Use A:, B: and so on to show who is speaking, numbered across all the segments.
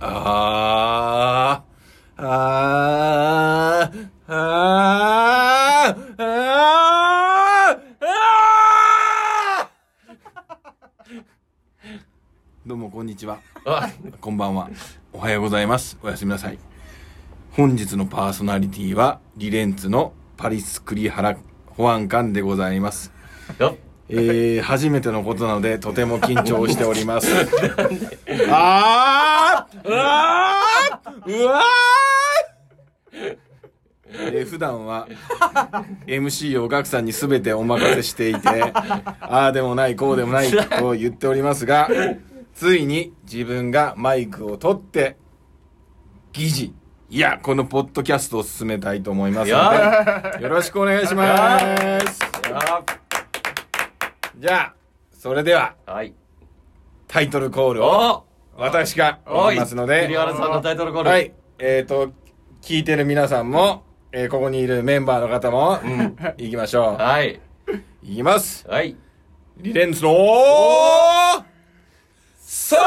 A: あー、あー、あー、あー、あーどうもこんにちは。こんばんは。おはようございます。おやすみなさい。本日のパーソナリティは、リレンツのパリス・クリハラ保安官でございます。
B: よっ。
A: えー、初めてのことなので、とても緊張しております。あーうわーうわーえー普段は MC をガクさんに全てお任せしていて、ああでもない、こうでもないと言っておりますが、ついに自分がマイクを取って、議事、いや、このポッドキャストを進めたいと思いますので、よろしくお願いします。じゃあ、それでは、
B: はい。
A: タイトルコールを
B: お
A: 私が
B: お
A: 言いますので
B: 桐、原さんのタイトルコール。
A: はい。えっ、と、聞いてる皆さんも、えーここにいるメンバーの方も、行きましょ
B: はい。
A: う。いきます。
B: はい。
A: リレンツのそれリ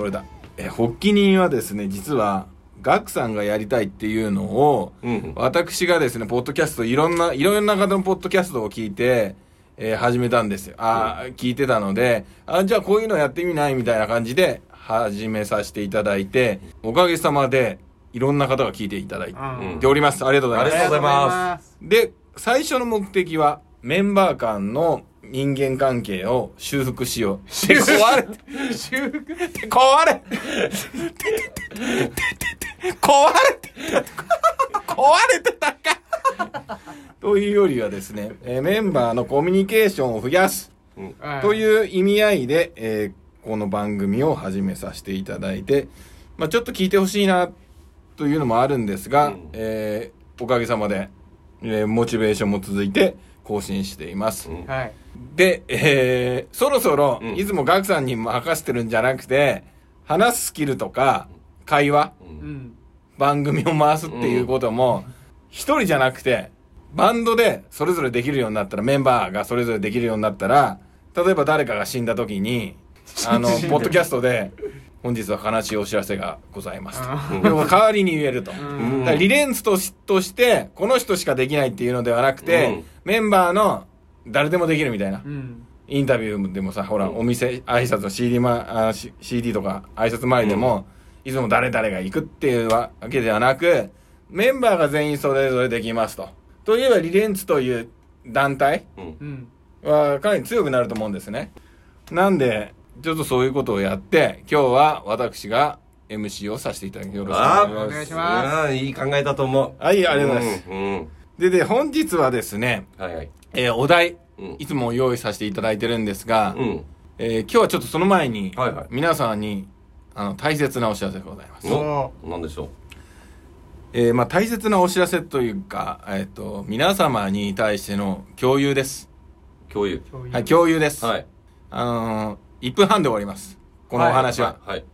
A: それだ。えー発起人はですね、実は、ガクさんがやりたいっていうのを、
B: うん。
A: 私がですね、ポッドキャスト、いろんな、いろんな方のポッドキャストを聞いて、えー始めたんですよ。あー聞いてたので、あ、じゃあこういうのやってみないみたいな感じで、始めさせていただいて、おかげさまで、いろんな方が聞いていただい
B: うん
A: ております。ありがとうございます。
B: ありがとうございます。
A: で、最初の目的は、メンバー間の人間関係を修復しよう。で壊れて、修復？って壊れ壊れて壊れてたかというよりはですね、えーメンバーのコミュニケーションを増やす
B: うん。
A: という意味合いで、えーこの番組を始めさせていただいて、まあちょっと聞いてほしいなというのもあるんですが、
B: うん
A: えーおかげさまで、えーモチベーションも続いて更新しています。
B: うん
C: はい。
A: で、えーそろそろ、
B: うん
A: いつもガクさんに任せてるんじゃなくて、話すスキルとか、会話、
B: うん
C: うん。
A: 番組を回すっていうことも、一人じゃなくて、バンドでそれぞれできるようになったら、メンバーがそれぞれできるようになったら、例えば誰かが死んだ時に、あの、ポッドキャストで、本日は悲しいお知らせがございますと。代わりに言えると。リレンツとしとして、この人しかできないっていうのではなくて、
B: うん
A: メンバーの誰でもできるみたいな。
C: うん。
A: インタビューでもさ、ほら、
B: うん
A: お店、挨拶の CD, まあ、し CD とか挨拶前でも、いつも誰々が行くっていうわけではなく、メンバーが全員それぞれできますと。といえば、リレンツという団体
B: うん。
C: うん。
A: はかなり強くなると思うんですね。なんで、ちょっとそういうことをやって、今日は私が MC をさせていただきよろしくお願いします。
C: お願いします
B: あーいい考えだと思う。
A: はい、ありがとうございます。
B: うん。うん。
A: で、で、本日はですね、
B: はいはい。
A: えーお題、
B: うん
A: いつも用意させていただいてるんですが、
B: うん。
A: えー今日はちょっとその前に、
B: はいはい
A: 皆さんにあの大切なお知らせがございます。
B: おなんでしょ
A: えーまあ、大切なお知らせというか、えっ、と、皆様に対しての共有です。
B: う。共有。
A: はい、共有です。
B: はい。
A: あのー、1分半で終わります。このお話は。
B: はい。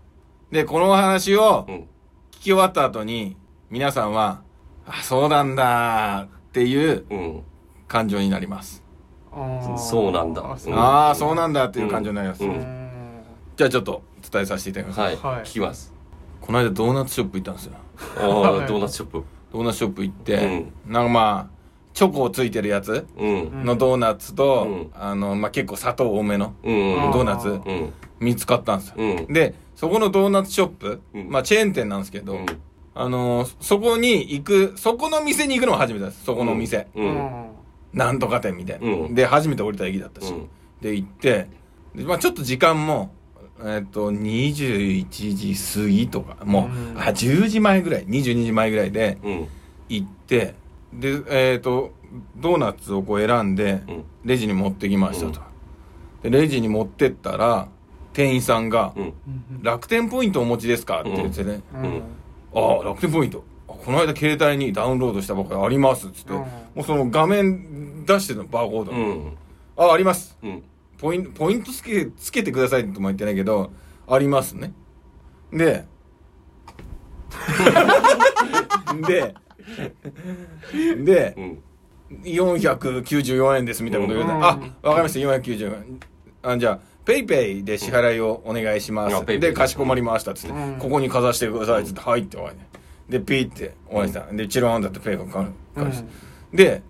A: で、このお話を
B: うん。
A: 聞き終わった後に、皆さんは、あ、そうなんだっていう
B: うん。
A: 感情になります。
B: そうなんだ
C: あ
A: ああ、そうなんだっていう感情になります。
B: うん
C: うん
A: じゃあちょっと伝えさせていただきます。
B: はい。
C: はい
B: 聞きます。
A: この間ドーナツショップ行ったんですよ。
B: ああ、ドーナツショップ。
A: ドーナツショップ行って、なんかまあ、チョコついてるやつ
B: うん。
A: のドーナツと、
B: うん
A: あの、まあ、結構砂糖多めの
B: うん。
A: ドーナツ
B: うん。
A: 見つかったんですよ。
B: うん。
A: で、そこのドーナツショップ、
B: うん
A: まあチェーン店なんですけど、
B: うん
A: あのーそこに行く、そこの店に行くのも初めてです。そこのお店。なんとか店みたいな。
B: うん
A: で、初めて降りた駅だったし。
B: うん
A: で、行って、でまあちょっと時間も、えっ、と、21時過ぎとか、もう、
C: うん
A: あ、10時前ぐらい、22時前ぐらいで
B: うん。
A: 行って、で、えっ、と、ドーナツをこう選んで、
B: うん。
A: レジに持ってきましたと。で、レジに持ってったら、店員さんが、
B: うん。
A: 楽天ポイントお持ちですか？って言ってね、
C: うん
A: ああ、楽天ポイント。あこの間携帯にダウンロードしたばっかりありますっつって、
C: うん。
A: もうその画面出してたの、バーコード。
B: うん。
A: ああります。
B: うん。
A: ポイントポイントつけつけてくださいとも言ってないけどありますね。で でで
B: うん。
A: 494円ですみたいなこと言われて、
C: うん。
A: あわかりました。494円。あじゃあ PayPay で支払いをお願いします、
B: うん。
A: でかしこまりましたっつって、
C: うん。
A: ここにかざしてくださいっつって、はいって終わりねでピーって終わりした、でチローンだってペイがかかる。で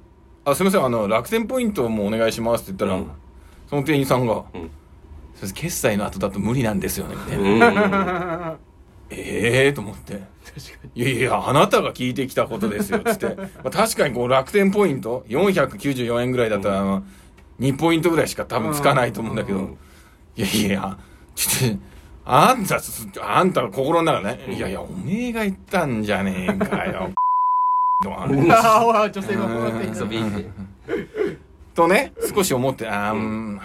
A: あすみません。あの楽天ポイントもお願いしますって言ったら、
B: うん。
A: その店員さんが
B: うん「
A: すいません決済の後だと無理なんですよね」みたいな、
B: うん。
A: ええー、と思って「いやいやあなたが聞いてきたことですよ」っつって、まあ、確かにこう楽天ポイント494円ぐらいだったら、あの2ポイントぐらいしか多分つかないと思うんだけど、
B: うん。
A: いやいやちょっとあんたあんたの心の中ね、いやいやおめえが言ったんじゃねえかよ。とかね
C: ああ女性がこうやって
B: そうビール
A: とね少し思ってあー、うん。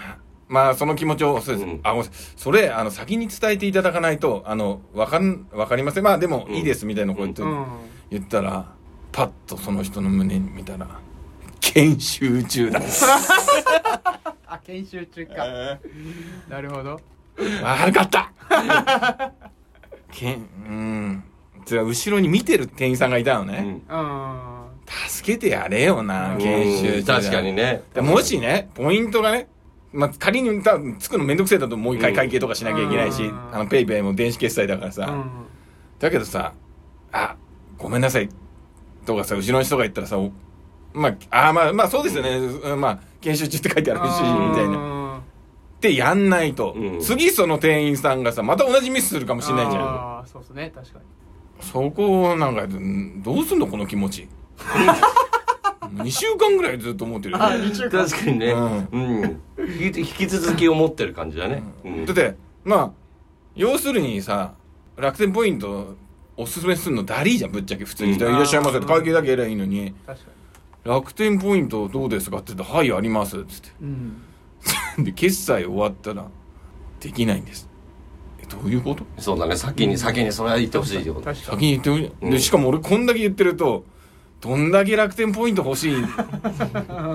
A: まあその気持ちをそうです、
B: うん。
A: あごめんなさい。それあの先に伝えていただかないとあのわかんわかりません。まあでもいいですみたいなこと言って、
C: うん。
A: 言ったらパッとその人の胸に見たら研修中だ
C: あ研修中か。なるほど
A: 悪かった。けんうん。それは後ろに見てる店員さんがいたのね、
B: うん。
C: うん
A: 助けてやれよな、研修
B: 確かにね。
A: でもしねポイントがねまあ、仮に多分つくのめんどくせえだともう一回会計とかしなきゃいけないし、
C: うん。
A: あのペイペイも電子決済だからさ、
C: うん。
A: だけどさ「あごめんなさい」とかさ後ろの人が言ったらさおまああまあまあそうですよね、うんまあ研修中って書いてあるしみたいな
C: な
A: ってやんないと、
B: うん。
A: 次その店員さんがさまた同じミスするかもしれないじゃん。
C: ああそうですね確かに。
A: そこをなんかんどうすんのこの気持ち。2週間ぐらいずっと思ってるよ。
C: あ
A: ね
C: 二週間。
B: 確かにね。
A: う
B: うん。引き続き思ってる感じだね。うん。
A: だってまあ要するにさ楽天ポイントおすすめするのダリーじゃんぶっちゃけ。普通に「
B: うん。
A: いらっしゃいませ」って会計だけやりゃいいのに。
C: 確か「
A: 楽天ポイントどうですか?」って言って「はいあります」っつって。
C: にうん
A: で決済終わったらできないんです。えどういうこと？
B: そうだね。先に、先にそれは言ってほしいよ。
A: 先に言ってほしい、
B: うん。
A: でしかも俺こんだけ言ってるとどんだけ楽天ポイント欲しい っ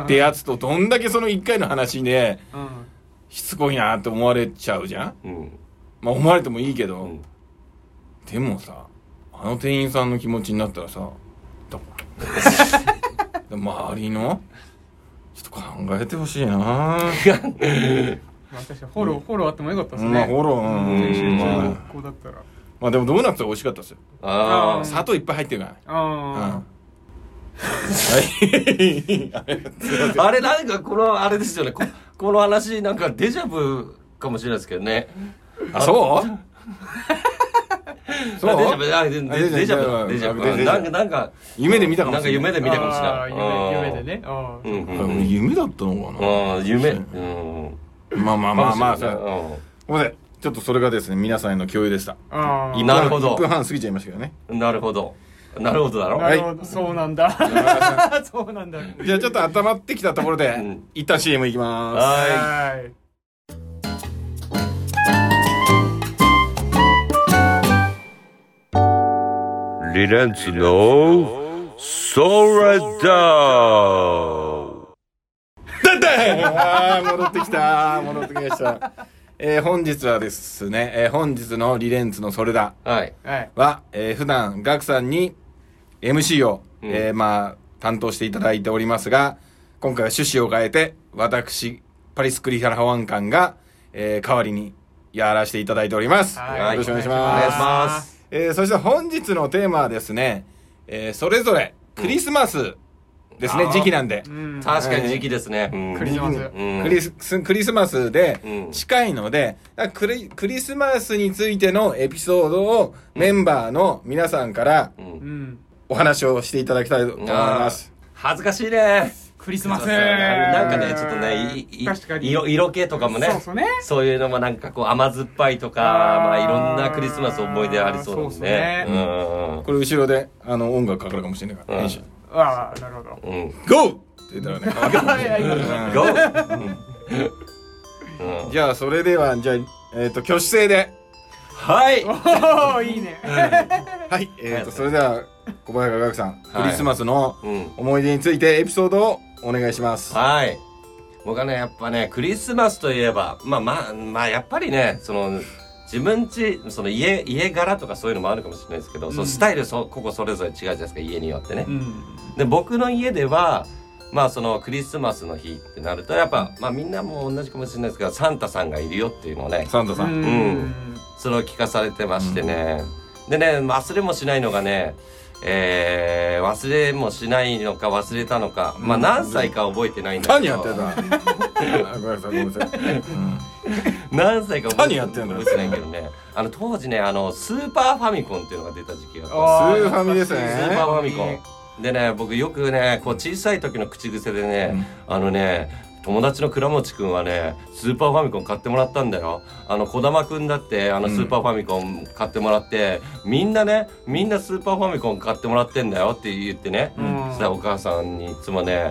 A: てやつとどんだけその1回の話で
C: うん。
A: しつこいなって思われちゃうじゃん？
B: うん。
A: まあ思われてもいいけど、
B: うん。
A: でもさあの店員さんの気持ちになったらさ 周りの？ちょっと考えてほしいな。
C: まあ確かにフォローフォローあってもよかったですね。
A: まあフォローうん。
C: 研修中だったら
A: まあでもドーナツは美味しかったですよ。
B: あ
C: うん
A: 砂糖いっぱい入ってるから。うん。
C: あ
A: はい。
B: あ。あれなんかこのあれですよね。ここの話なんかデジャブかもしれないですけどね。
A: あそう？そう？
B: あデジャブ、あ、デジャブ、デジャブ。
A: デジャブ。
B: なんか、なんか、
A: 夢で見たかも
B: なんか
A: しれない。
B: 夢で見たかもしれ
C: あ
B: ない。
C: ー夢夢でね。
B: うん。
A: 夢だったのかな。
B: ああ、夢。うん。
A: まあまあまあまあごめんなさい。ちょっとそれがですね皆さんへの共有でした。
B: なるほど。
A: 1分半過ぎちゃいましたけどね。
B: うんなるほど。なるほどだろ。
C: なるほど。そうなんだ。そうなんだ。
A: じゃあちょっと温まってきたところで、
B: うん。
A: 一旦 CM いきます。
B: は
C: はい
D: リレンツのソラダ
A: ー戻ってきた戻ってきましたえー、本日はですね、えー、本日のリレンツのそれだ
B: い。はい。
C: はい
A: は、えー、普段ガクさんに MC を、
B: うん
A: えー、まあ担当していただいておりますが今回は趣旨を変えて私パリスクリハラワンカンが、えー、代わりにやらせていただいております、
C: はい
A: よろしくお願いし
B: お
A: ます
B: 願いします。
A: えー、そして本日のテーマはですね、えー、それぞれクリスマスですね、
B: うん。
A: 時期なんで、
C: うん。
B: 確かに時期ですね。うん。
C: クリスマス。
B: うん。
A: クリスクリスマスで
B: うん。
A: 近いので、クリクリスマスについてのエピソードをメンバーの皆さんからお話をしていただきたいと思います。
B: 恥ずかしいね。
C: クリスマス。
B: なんかね、ちょっとね、いい
C: 確かに。
B: 色色気とかもね。
C: そうそうね。
B: そういうのもなんかこう甘酸っぱいとか、まあいろんなクリスマス思い出ありそうだもん
C: そうっ
B: ね。
C: す
B: うん
A: これ後ろであの音楽かかるかもしれないから、
B: うん。
C: ああなるほど。
B: うん。
A: GO! って言ったらねかかるかもしれない
C: いやいや。
A: うん。
B: ゴーうん。
A: じゃあそれではじゃあ、えっと挙手制で。
B: はい。
C: おおいいね。
A: はい、えっとそれでは小林学さん、
B: はい。
A: クリスマスの
B: うん。
A: 思い出についてエピソードをお願いします。
B: はい。僕はねやっぱねクリスマスといえばまあまあまあやっぱりねその自分家その家家柄とかそういうのもあるかもしれないですけど、そのスタイルそここそれぞれ違うじゃないですか家によってね、
C: うん。
B: で僕の家ではまあそのクリスマスの日ってなるとやっぱまあみんなも同じかもしれないですけどサンタさんがいるよっていうのをね。
A: サンタさん。
C: うん。
B: それを聞かされてましてね、でね忘れもしないのがねえー、忘れもしないのか忘れたのか、まあ何歳か覚えてないんだけど。
A: 何やってた？ごめんなさい、ごめんなさい。うん。
B: 何歳か覚え
A: 何やってんの
B: 覚えてないけどねあの当時ねあのスーパーファミコンっていうのが出た時期があった
C: あ
A: スーファミですね。
B: スーパーファミコン。でね、僕よくね、こう小さい時の口癖でね、あのね、友達の倉持くんはね、スーパーファミコン買ってもらったんだよ。あの、小玉くんだって、あの、スーパーファミコン買ってもらって、みんなね、みんなスーパーファミコン買ってもらってんだよって言ってね、
C: うん
B: お母さんにいつもね、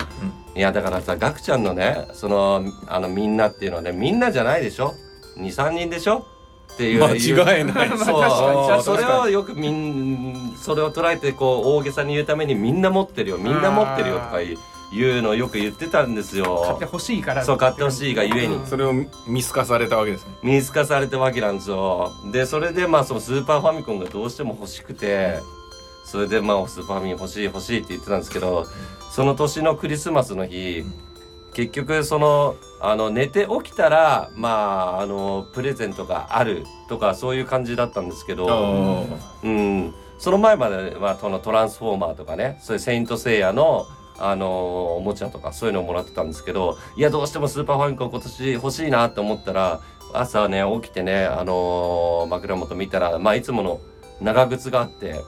B: いや、だからさ、ガクちゃんのね、その、あの、みんなっていうのはね、みんなじゃないでしょ ?2、3人でしょ？っていう。
A: 間違いない。
B: そうそれをよくみんそれを捉えてこう大げさに言うためにみんな持ってるよみんな持ってるよとか言う言うのをよく言ってたんです
C: 買っ
B: よ
C: てほしいから
B: そう買ってほしいがゆえに。
A: それを見透かされたわけですね。
B: 見透かされたわけなんですよ。でそれでまあそのスーパーファミコンがどうしても欲しくてそれでまあスーパーファミコン欲しい欲しいって言ってたんですけどその年のクリスマスの日結局そのあの寝て起きたらまああのプレゼントがあるとかそういう感じだったんですけどうん、その前まではそのトランスフォーマーとかねそういうセイント・セイヤのあのおもちゃとかそういうのをもらってたんですけどいやどうしてもスーパーファミコン今年欲しいなって思ったら朝ね起きてねあの枕元見たらまあいつもの長靴があって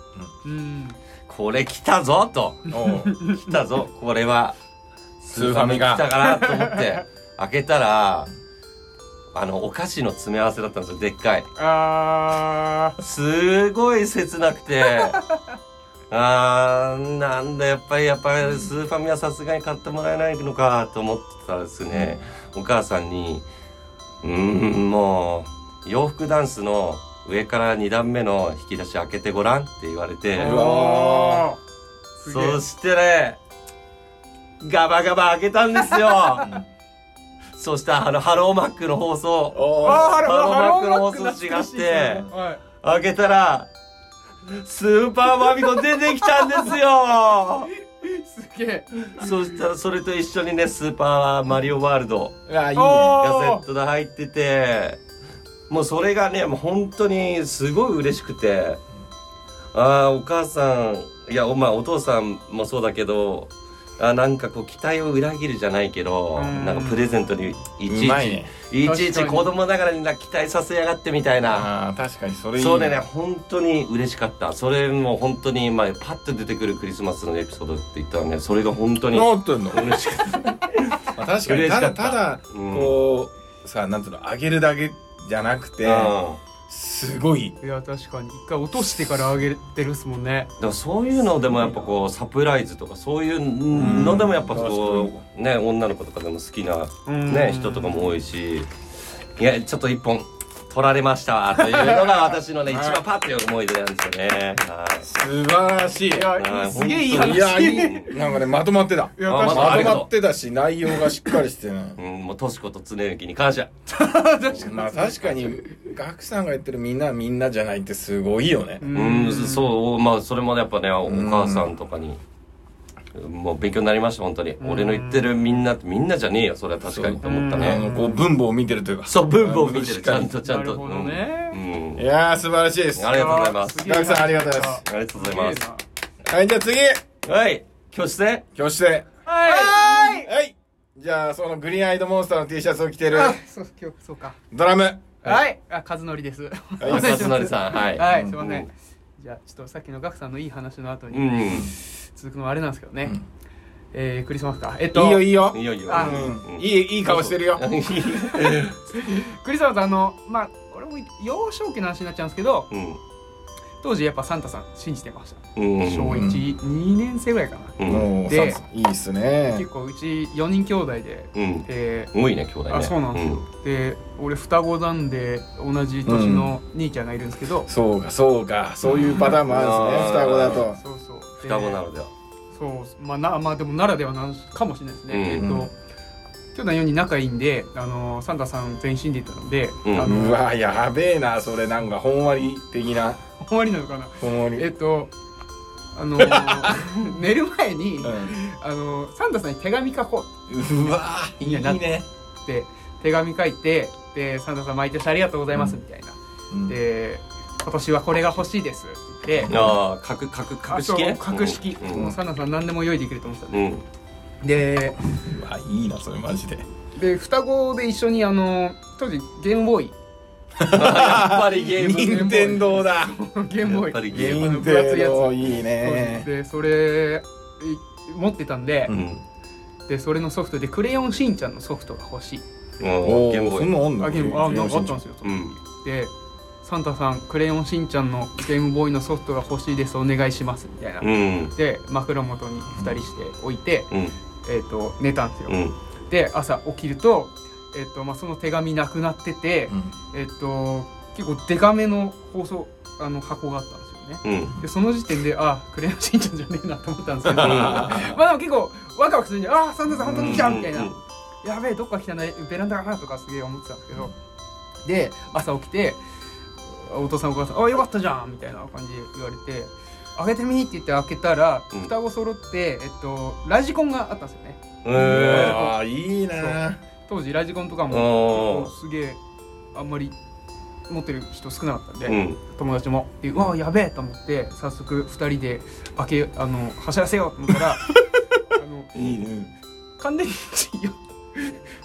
C: うん。
B: これ来たぞと。来たぞ。これは
A: スーファミが
B: 来たかなと思って 開けたらあのお菓子の詰め合わせだったんですよでっかい。
C: あ
B: すごい切なくてあーなんだやっぱりやっぱりスーファミはさすがに買ってもらえないのかと思ってたらですね、お母さんに「うーんもう洋服ダンスの上から2段目の引き出し開けてごらん」って言われて。そしてねガバガバ開けたんですよ。そしたらあのハローマックの
C: 包装ハロ
B: ーマックの
C: 包
B: 装違って。開けたら、スーパーファミコン出てきたんですよ。
C: すげえ。
B: そしたらそれと一緒にね、スーパーマリオワールド。
A: うわいいね。
C: おー。
B: がセットで入ってて、もうそれがね、もう本当にすごい嬉しくて、ああ、お母さん、いや、おまあお父さんもそうだけど、あなんかこう期待を裏切るじゃないけど、
C: うん。
B: なんかプレゼントにいちいち、
A: ね。
B: いちいち子供ながらにな期待させやがってみたいな。
A: あー確かにそれいい
B: そうでね、本当に嬉しかった。それも本当に、まあ、パッと出てくるクリスマスのエピソードって言ったらね、それが本当に嬉しかった。
A: まあ確かに。ただ
B: た
A: た。だ
B: うん。
A: こうさなんていうのあげるだけじゃなくて
B: うん
A: すごい。
C: いや確かに。一回落としてからあげてるっすもんね。
B: だからそういうのでもやっぱこうサプライズとかそういうのでもやっぱこうね女の子とかでも好きな
C: うん。
B: ね人とかも多いし。いやちょっと一本取られましたわというのが私のね 一番パッという思い出なんですよね。はい。
A: 素晴らしい。
C: すげえいい話。
A: いやいい。なんかねまとまってた。
C: いや
B: あ
C: 確かに
B: まとう
A: まってたし内容がしっかりしてね。
B: うん、もうとしこと常之に感謝。
A: ま あ確かにガクさんが言ってるみんなはみんなじゃないってすごいよね。
B: うん、そう、まあ、それもやっぱね、お母さんとかに。もう勉強になりました、本当に。俺の言ってるみんなってみんなじゃねえよ、それは確かに。と思った
A: あ
B: ね。
A: のこう文法を見てるというか。
B: そう、文法を見てる、ちゃんと、ちゃんと。
C: ね。
A: いやー素晴らしいです。
B: ありがとうございます。
A: ガクさんありがとうございます。
B: ありがとうございます。
A: はいじゃあ次。
B: はい、教室で？
A: 教室で。
C: はい。
A: はい。じゃあそのグリーンアイドモンスターの T シャツを着てる。
C: あそう今日そうか。
A: ドラム。
C: はい。あ和則です。
A: はい
C: お願いします
B: 勝則さんはい。
C: はい
B: うん
C: すいません。じゃあちょっとさっきのガクさんのいい話の後に。
B: うん。
C: 続くのはあれなんですけどね。
A: うん。
C: えークリスマスか。えっと
A: いいよいいよ。
B: いいよいいよ。
C: あ
A: うん。いいいい顔してるよ。
C: クリスマスあのまあこれも幼少期の話になっちゃうんですけど
B: うん。
C: 当時やっぱサンタさん信じてました。
B: うん。
C: 小12年生ぐらいかな。で
A: さいいっすね。
C: 結構うち4人兄弟で
B: うん。
C: で
B: 多いね、兄弟ね。
C: あそうなんですよ、で俺双子なんで同じ年の兄ちゃんがいるんですけど、
A: そうかそうか。そういうパターンもあるんですね
B: うん。
A: 双子だと。
C: そうそう。で
B: 双子なのでは。
C: そうまあなまあでもならではなんかもしれないですね、
B: うん。
C: えっと兄弟4人仲いいんであのサンタさん全身で行ったので、
B: うん。
C: あの
A: うわやべえなそれ。なんかほんわり的な
C: 終わりなのかな？えっとあの 寝る前に、
A: う
C: あのサンタさんに手紙書こうん
A: うわいいね
C: って手紙書いてでサンタさん毎年ありがとうございますみたいな、
A: うん。
C: で今年はこれが欲しいですって。言って
B: ああ格格格式？
C: 格式、
B: うん。
C: もうサンタさん何でも用意できると思ってたんで
B: うん。
C: で
A: うわいいなそれマジで。
C: で双子で一緒にあの当時ゲームボーイ
B: やっぱりゲーム。
A: 任天堂だ。
C: ゲームボーイ
B: やっぱりゲーム。
C: の分厚いやつ
A: 天堂いいね。
C: でそれい持ってたんで、
B: うん。
C: でそれのソフトで「クレヨンしんちゃん」のソフトが欲しい。
A: おお
B: おゲームボーイ
A: そんなんあんの？
C: あゲームあなんかあったんですよ、
B: うん。
C: でサンタさん「クレヨンしんちゃんのゲームボーイのソフトが欲しいです。お願いします」みたいな、
B: うん。
C: で枕元に2人して置いて、
B: うん。
C: えー、と寝たんですよ、
B: うん。
C: で朝起きると,、えーとまあ、その手紙なくなってて、
A: うん。
C: えっ、と結構デカめの包装あの箱があったんですよね。
B: うん。
C: でその時点であクレヨンしんちゃんじゃねえなと思ったんですけど。まあでも結構ワクワクするんであサンタさん本当に来たみたいな、
B: うん。
C: やべえどっか来たな。ベランダかなとかすげえ思ってたんですけど。で朝起きてお父さんお母さん「あよかったじゃん」みたいな感じで言われて「開けてみ」って言って開けたら、
B: うん。
C: 双子揃って、えっと、ラジコンがあったんですよね。
B: え
A: ああいいな
C: 当時ラジコンとか
B: お
C: も
B: ー。
C: すげえあんまり持ってる人少なかったんで、
B: うん。
C: 友達も。でうわやべえと思って早速2人で開けあの走らせようと思ったら あの
A: いいね。
C: 乾電池よ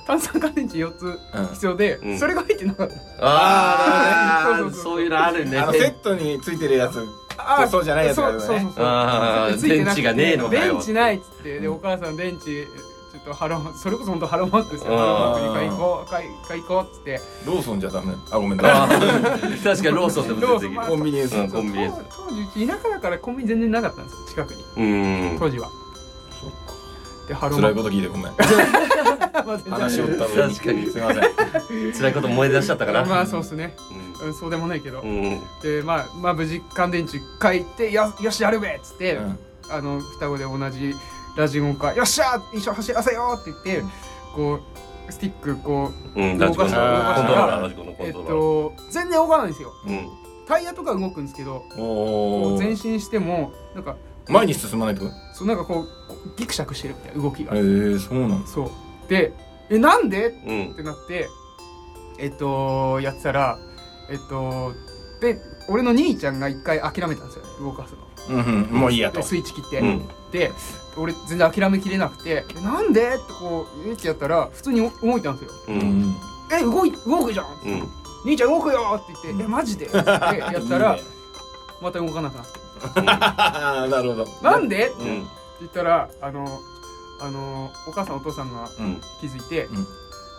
C: 炭酸乾電池4つ
A: うん。
C: 必要で、
B: うん。
C: それが入ってなかった。
B: ああ
C: そうそうそう。
B: そういうのあるね。
A: あのセットについてるやつ。
C: あ
A: そうじゃないやつね。
C: そうそうそうそう。
B: あー
C: ついてなくて。
B: 電池がねえのかよ。
C: 電池ないっつって。でお母さん電池ちょっとハローそれこそ本当ハローマックですよ。ハローマックに買いこう買い買いこうっつって。
A: ローソンじゃダメ。あごめん
B: あ
A: な
B: ー。確かにローソンでも全然
A: コンビニエンス
B: うんコンビニエンス。
C: 当当時田舎だからコンビニ全然なかったんですよ近くに。
B: うん。
C: 当時は。
A: そっか。
C: でハロー
A: 辛いこと聞いてごめん。
C: ク
A: 話をった上に。
B: 確かに。
A: すいません。
B: 辛いこと思い出しちゃったかな
C: まあそうっすね、うん、そうでもないけど、
B: うん。うん
C: でまあまあ無事乾電池書いてよよしやるべっつって、
A: うん。
C: あの双子で同じラジオンかよっしゃ一緒に走らせようって言って、こうスティックこう
B: うんラジコンのコントロ
C: 動かした。ら
B: ーラーラジコンのコ
C: えっ
B: ントローラー。
C: と全然動かないんですよ。
B: うん。
C: タイヤとか動くんですけど前進してもなんか
A: 前に進まないと？
C: そうなんかこうギクシャクしてるみたいな動きが、
A: へえそうなんだ。
C: そう。でえなんで？
B: うん。
C: ってなってえっとやってたらえっとで俺の兄ちゃんが一回諦めたんですよ。ね動かすの。
A: うんうん。もういいやと。
C: でスイッチ切って、
B: うん。
C: で俺全然諦めきれなくて「えなんで?」ってこうえってやったら普通に動いたんですよ。
B: う
A: うん。ん「
C: え動い動くじゃん!」
B: うん。
C: 兄ちゃん動くよ!」って言って「えマジで? 」ってやったらまた動かなくなって。
A: なるほど「
C: なんで?」って
B: うん
C: 言ったらあのあのお母さんお父さんが
A: うん。
C: 気づいて、
A: うん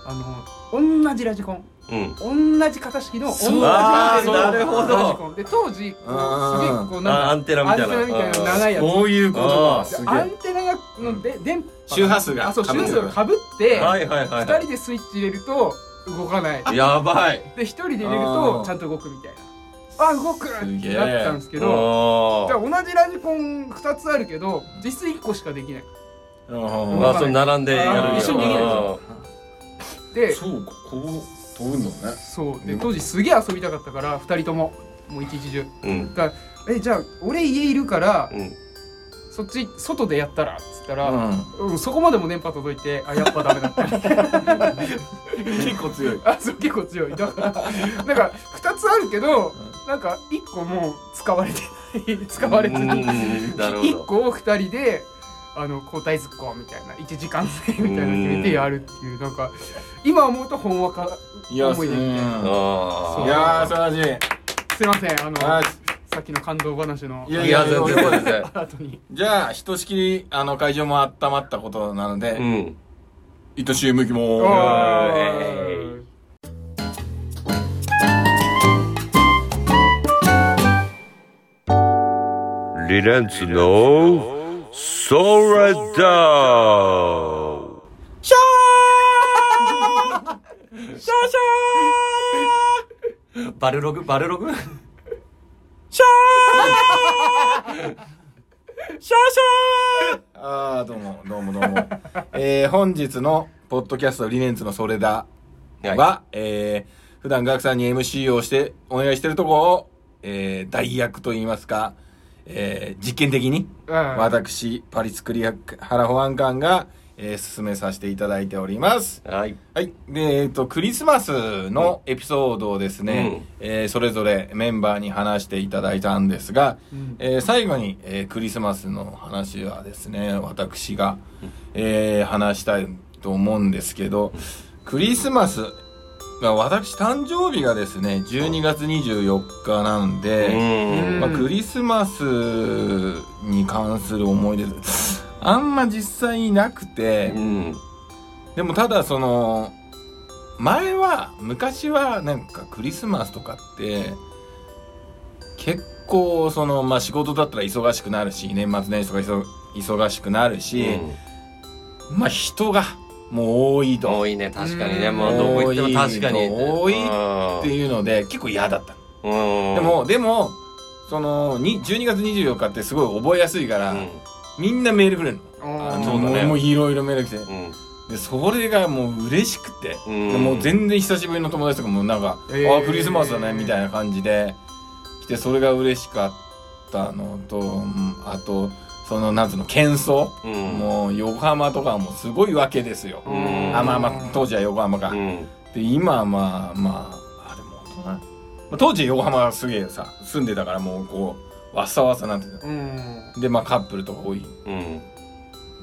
C: あの同じラジコン。
B: うん。
C: 同じ型式の同じ
B: あーなるほど。
C: ラジコン。で当時こうすげえこう
B: あ
C: なんか
B: アンテナみたいな。
C: アンテナみたいな長いやつ。
A: そういうこと
B: あ
A: すげ
C: アン
A: え
C: テナがので電波
A: 周波数が
C: あそう周波数が
A: 被
C: かぶって
B: はいはいはい
C: 二人でスイッチ入れると動かない。
B: はいやばい。
C: で一人で入れる
A: あー。
C: とちゃんと動くみたいな。あ動くって
A: すげえ
C: なったんですけどじゃあ
B: あ
C: 同じラジコン2つあるけど実質1個しかできない。
A: うん
B: まあその並んでやる
C: あー一緒にできないでしょで
A: そうかこう飛ぶんだね。
C: そうで当時すげえ遊びたかったから2人とももう一日中。
B: うん。
C: だからえじゃあ俺家いるから
B: うん。
C: そっち外でやったらっつったら、
A: う
C: うんそこまでも電波届いてあやっぱダメだった。
A: ん 結構強い。
C: あそう結構強い。だからなんか2つあるけどなんか1個もう使われてない。使われてない。
B: うんなるほ
C: 1
B: ど
C: 個を2人であの交代ずっこみたいな1時間制みたいなの決めてやるっていうなんか 今思うとほんわか
A: いや
C: 思い出みたいな。
A: いやー素晴らしい。
C: すいませんあの
A: はい。
C: さっきの感動話の
A: いや
B: いや全然全然
A: じゃあひとしきりあの会場も温まったことなので、
B: うん。
A: いきまー。す
C: おー。
D: リレンツのソラダウ
B: バルログバルログ
A: あーどうもどうもどうも。えー、本日のポッドキャストリネンツのそれだは、
B: は
A: えー、普段ガクさんに MC をして、お願いしてるとこを、えー、代役と言いますか、えー、実験的に、
C: うん
A: 私、パリスクリハラ保安官が、えー、進めさせていただいております。
B: はい。
A: はい。で、えっ、と、クリスマスのエピソードをですね、えーそれぞれメンバーに話していただいたんですが、
C: うん
A: えー最後に、えークリスマスの話はですね、私が、えー話したいと思うんですけど、クリスマス、まあ私誕生日がですね、12月24日なんで、
B: うん。
A: まあ、クリスマスに関する思い出、あんま実際なくて、
B: うん。
A: でもただその前は昔はなんかクリスマスとかって結構そのまあ仕事だったら忙しくなるし年末年始とか忙忙しくなるし、まあ人がもう多いと。
B: 多いね、確かに。ね。
C: うん
B: もうどこ行っても確かに。
A: 多いっていうので結構嫌だった。
B: うん。
A: でもでもそのに12月24日ってすごい覚えやすいから、
B: うん、
A: みんなメールくれるの。
C: あ
B: そうだね。
A: もういろいろメール来て。
B: うん。
A: でそれがもう嬉しくて、
B: うん。
A: でもう全然久しぶりの友達とかもなんか「
C: えー。
A: あクリスマスだね」みたいな感じで来てそれが嬉しかったのとうんあとそのなんつうの喧騒、
B: うん。
A: もう横浜とかもすごいわけですよ、
B: うん。
A: あまあまあ当時は横浜か、
B: うん。
A: で今はまあまああでも大人。まあ当時横浜はすげえさ住んでたからもうこうわっさわっさなんてた
C: うん。
A: でまあカップルとか多い。
B: うん。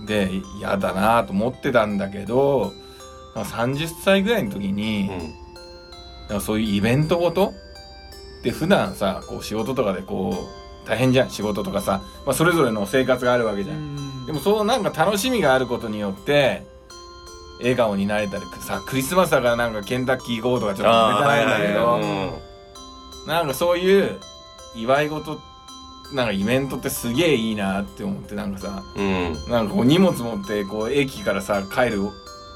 A: で嫌だなと思ってたんだけどなんか30歳ぐらいの時に、そういうイベントごと？で普段さこう仕事とかでこう大変じゃん仕事とかさ、まあ、それぞれの生活があるわけじゃん、でもそうなんか楽しみがあることによって笑顔になれたりさクリスマスだからなんかケンタッキー行こうとかちょっと
B: あ
A: 出たないんだけど、
B: うん。
A: なんかそういう祝い事なんかイベントってすげえいいなって思ってなんかさ
B: うん。
A: なんかこう荷物持ってこう駅からさ帰る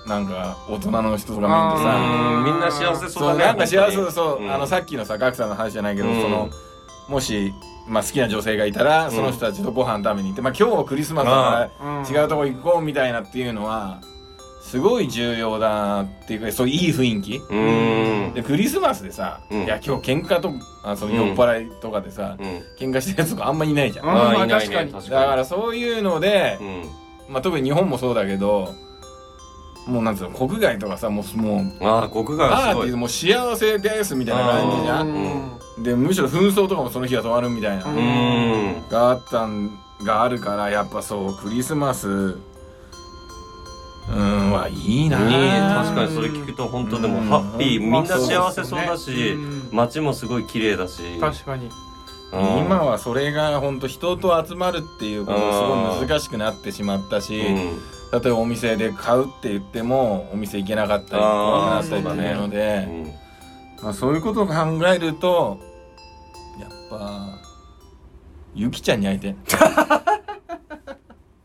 A: なんか大人の人とか見るとさ
B: うん。みんな幸せそうだね。
A: なんか幸せそうう、
B: に。
A: あのさっきのさガクさんの話じゃないけど、
B: うん。
A: そのもし、まあ、好きな女性がいたらその人たちとご飯食べに行って、まあ、今日はクリスマスだから違うとこ行こうみたいなっていうのはすごい重要だなっていうかそういういい雰囲気
B: うん。
A: でクリスマスでさ、
B: うん
A: いや今日喧嘩とあその酔っ払いとかでさ、
B: うん。
A: 喧嘩してるやつとかあんまいないじゃん、
C: まあ。確かに
B: 確
A: だからそういうので
B: う、ん。
A: まあ、特に日本もそうだけどもうなんつうの国外とかさもうもう
B: ああ、国外
A: パ
B: はすごい。
A: ーティーもう幸せですみたいな感じじゃん
B: ん
A: でむしろ紛争とかもその日は止まるみたいな。があったんがあるからやっぱそうクリスマス。うんはいいな。
B: ね。確かにそれ聞くと本当でも
A: うん。
B: ハッピー。みんな幸せそうだし街もすごい綺麗だし。
C: 確かに。
B: うん。
A: 今はそれが本当人と集まるっていうことがすごい難しくなってしまったし、
B: うん。
A: 例えばお店で買うって言ってもお店行けなかったり
B: あ
C: ー
A: なったりっていうので、
B: うん
A: まあ、そういうことを考えるとやっぱゆきちゃんに会いてえ。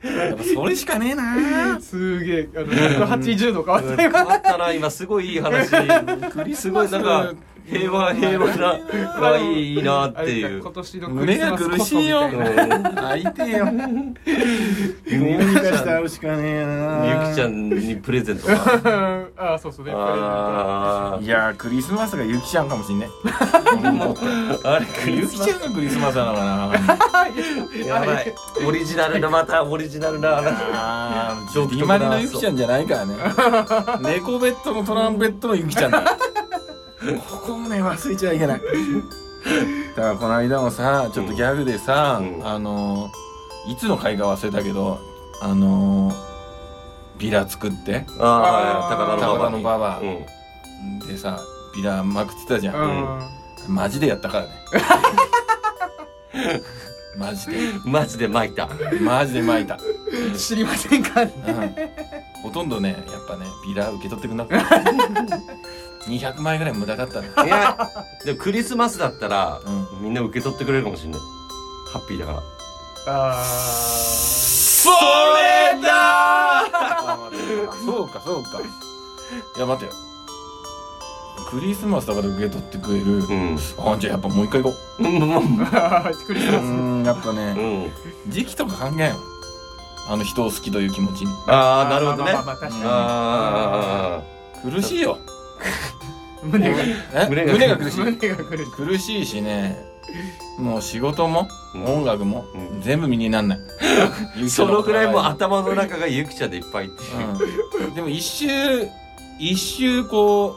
A: やっぱそれしかねえな。
C: すげえあの180度変わった
B: 変
C: よ
B: わったな今すごいいい話。
A: クリ
B: すごいなんか平和平和ながいいなっていう。
C: 今年のクリ
A: 胸が
C: スマス
A: 苦しいよ。
C: こそみたいな。
A: 会いてえよ。どうにかして会うしかねえな。
B: ゆきちゃんにプレゼントが
C: ああそうそうね
B: あ
A: いやークリスマスがゆきちゃんかもしんね。
B: ー あれク
A: ゆき
B: リスマ
A: ちゃんがクリスマスなのかな。
B: ス やばい。オリジナルなまたオリジナルな
A: 決まりのゆきちゃんじゃないからね。猫ベッドのトランペットのゆきちゃんだここをね忘れちゃいけない。だからこの間もさちょっとギャグでさ、
B: うん。
A: あのいつの会か忘れたけどあのビラ作って。
B: ああ高田の
A: 高田
B: 馬場に。
A: の馬場。
B: うん。
A: でさビラまくってたじゃん、
C: うん。
A: マジでやったからね。マジで。
B: マジで巻いた。
A: マジで巻いた、
C: 知りませんか
A: うん、ほとんどねやっぱねビラ受け取ってくんなかった200枚ぐらい無駄だったね
B: いやでもクリスマスだったら
A: うん。
B: みんな受け取ってくれるかもしれない。ハッピーだから。
C: あ
A: それだそうかそうか。いや待てよ。クリスマスだから受け取ってくれる、
B: うん。
A: あじゃあやっぱもう一回行こ
B: う。んうん
C: あクリス
A: うう
C: マス。
A: ーんやっぱね
B: うん。
A: 時期とか関係ないよあの人を好きという気持ちに。
B: ああなるほどね。
C: まあまあまあ確か
B: あ
A: 苦しいよ。
C: に胸が
A: え？
B: 胸が
A: 胸が苦しい。
C: 胸が苦しい。
A: 苦しいしね。もう仕事も
B: うん。
A: 音楽も
B: うん。
A: 全部身になんない。
B: あそのぐらいもう
A: あ
B: 頭の中がゆきちゃんでいっぱいっていう。
A: うん、でも一周一周こ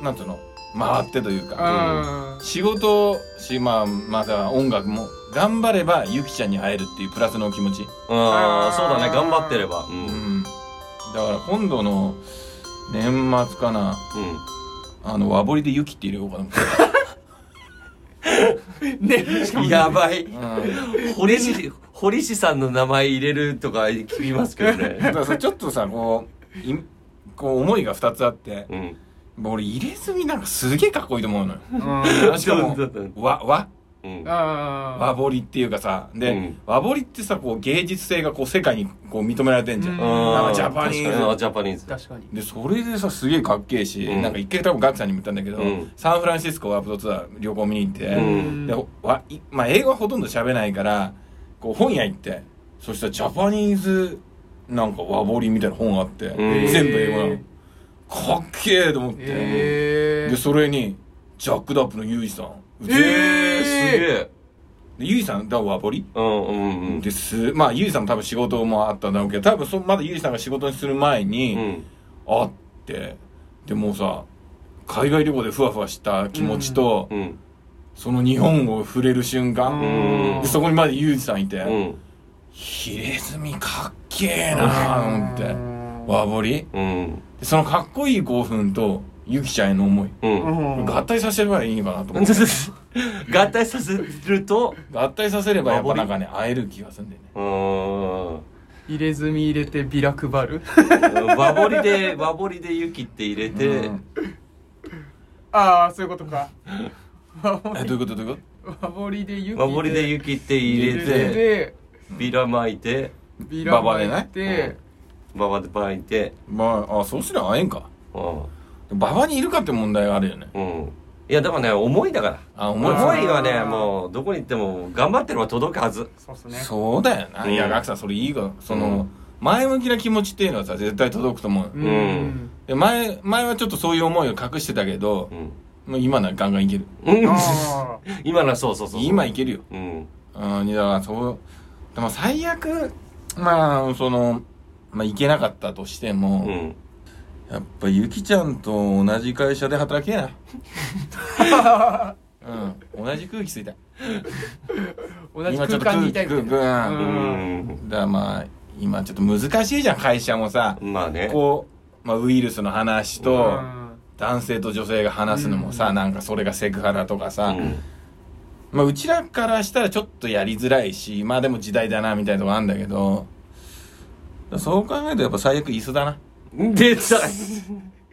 A: うなんつうの？回ってというか。
C: あ
A: 仕事しまあまた音楽も頑張ればゆきちゃんに会えるっていうプラスの気持ち、
B: ああそうだね。頑張ってれば。う
A: うんん、だから今度の年末かな。あの和彫りでゆきって入れようかな。
C: ねしかも
B: うんやばい。
A: うん。
B: 堀市堀市さんの名前入れるとか聞きますけどね。
A: だからさちょっとさこういこう思いが2つあって。
B: うん。
A: もう俺入れ墨なんかすげえかっこいいと思うのよ。
C: うん。
A: しかも
B: うん。
C: あ
A: 和彫りっていうかさで、
B: うん。
A: 和彫りってさこう芸術性がこう世界にこう認められてんじゃん、
C: うん。
A: なんかジャパニーズ。
B: 確かに。あジャパニーズ。
C: 確かに。
A: でそれでさすげえかっけえし、
B: うん。
A: なんか一回多分ガクさんにも言ったんだけど、
B: うん。
A: サンフランシスコワープドツアー旅行見に行って、
B: うん。
A: でわいまあ、英語はほとんど喋れないからこう本屋行ってそしたらジャパニーズなんか和彫りみたいな本があって、
B: ん
A: 全部英語なの。かっけえと思って、
C: え
A: でそれにジャック・ダップのユージさん
C: え
B: えー、すげえ。
A: でユージさんだから和彫り
B: うんうんうん。
A: です。まあユージさんも多分仕事もあったんだろうけど多分そまだユージさんが仕事にする前に、
B: うん。
A: 会ってでもうさ海外旅行でふわふわした気持ちと、
B: うん。
A: その日本を触れる瞬間、そこにまでユージさんいて、
B: うん。
A: ヒレズミかっけえなあと思って和彫り
B: うん。
A: でそのかっこいい興奮とユキちゃんへの思い、
B: うん。
A: 合体させればいいのかなと思って。
B: 合体させると
A: 合体させればやっぱなんかね会える気がするんだよね。
B: うーん。
C: 入れ墨入れてビラ配る。
B: 和彫りで和彫りで雪って入れて、
A: うん。
C: ああそういうことか。
A: えどういうことどういうこ
C: 和彫りで雪
B: 和彫りで雪って入れて
C: で
B: ビラ巻いて。
C: ビラ巻い
A: バ
C: て。
B: ババで巻いて。
A: とまああそうすれば会えんか。
B: うん
A: 馬場にいるかって問題があるよね。
B: うん。いやでもね思いだから。
A: あ思い
B: 思いはねもうどこに行っても頑張ってれば届くはず。
C: そうっすね。
A: そうだよな、
B: うん。
A: いやガクさんそれいいがその、
B: うん。
A: 前向きな気持ちっていうのはさ絶対届くと思う、
C: うん。
A: で前前はちょっとそういう思いを隠してたけど
B: う、ん。
A: もう今ならガンガンいける。
B: うん。
C: あ
B: 今のはそうそうそうそう。
A: 今いけるよ。
B: うん。
A: うんだからそうでも最悪まあそのまあいけなかったとしても、
B: うん
A: やっぱゆきちゃんと同じ会社で働けな
C: あ
A: うん。同じ空気吸いた。い
C: 同じ空間にいたい
B: うん。
A: だからまあ今ちょっと難しいじゃん会社もさ。
B: まあね。
A: こう、まあ、ウイルスの話と、
C: うん。
A: 男性と女性が話すのもさ、
C: うん。
A: なんかそれがセクハラとかさ、
B: うん。
A: まあ、うちらからしたらちょっとやりづらいしまあでも時代だなみたいなとこあるんだけど。そう考えるとやっぱ最悪椅子だな、
B: 出た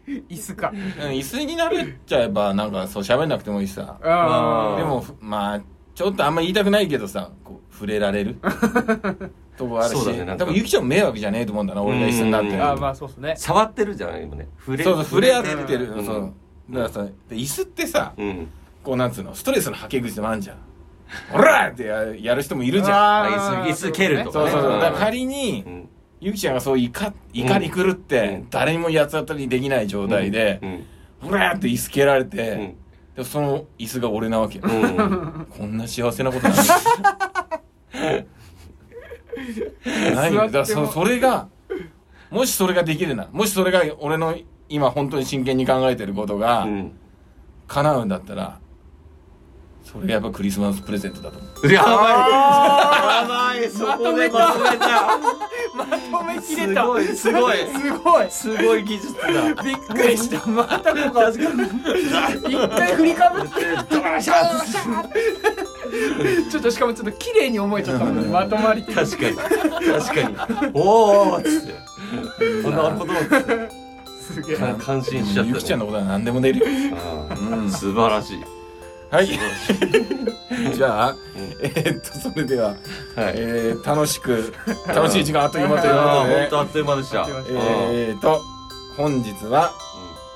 C: 椅子か。
A: うん、椅子になれちゃえばなんかそう喋んなくてもいいしさ。
C: あ
A: でもふまあちょっとあんま言いたくないけどさこう触れられる。とこあるし、
B: そうだねなんか。
A: 多分ゆきちゃんも迷惑じゃねえと思うんだな俺が椅子になって。
B: うん。
C: ああまあそうっすね。
B: 触ってるじゃない今ね。触れ
A: そうそう触れ合ってる、
B: うん。
A: そう。だからさで椅子ってさ
B: うん。
A: こうなんつうのストレスのはけ口でもあんじゃん「オラ!」ってややる人もいるじゃん。
C: あ
B: 椅子椅子蹴るとかね。
A: そうそうそう。
B: うん
A: だから仮に
B: う、ん
A: ゆきちゃんがそう怒怒り狂って、
B: うん
A: 誰にも八つ当たりできない状態で
B: う、ん
A: ふらーって椅子蹴られて、
B: うん
A: でその椅子が俺なわけ。
B: うん
A: こんな幸せなことない。ないよ。だからそそれが、もしそれができるな、もしそれが俺の今本当に真剣に考えてることが
B: うん
A: 叶うんだったら、それがやっぱクリスマスプレゼントだと思う。
B: やばい。
C: あ
B: やばい。そこで
C: まとめた。
B: まとめた
C: まとめきれた。
B: すごいすごい。
C: すごい。
B: すごい技術だ。
C: びっくりした。またここ一回振りかぶって。ドラシャーシャーちょっとしかもちょっと綺麗に思えちゃったもんね。まとまり
B: 確かに確かに。おおっつって。あなるほど
C: すげえ。
B: か感心しちゃった。ね
A: ゆきちゃんのことは何でも出る。よ。
B: 素晴らしい
A: はい。じゃあ、
B: ん。
A: えーっと、それでは、
B: はい。
A: えー楽しく、楽しい時間あっという間という
B: あ
A: ことで。
B: ー本当あっという間でした。
A: えーっと、本日は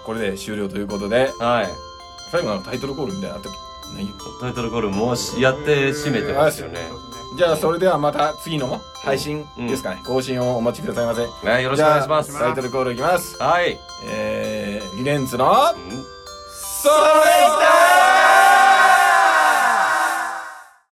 A: これで終了ということで、
B: うんはい。
A: 最後のタイトルコールみたいなのあった
B: タイトルコールもうしやって締めてますよね。
A: じゃあそれではまた次の配信ですかね、更新をお待ちくださいませ。
B: ねよろしくお願いします。
A: タイトルコールいきます。
B: はい。
A: えー、リレンツの
B: うん。
A: それ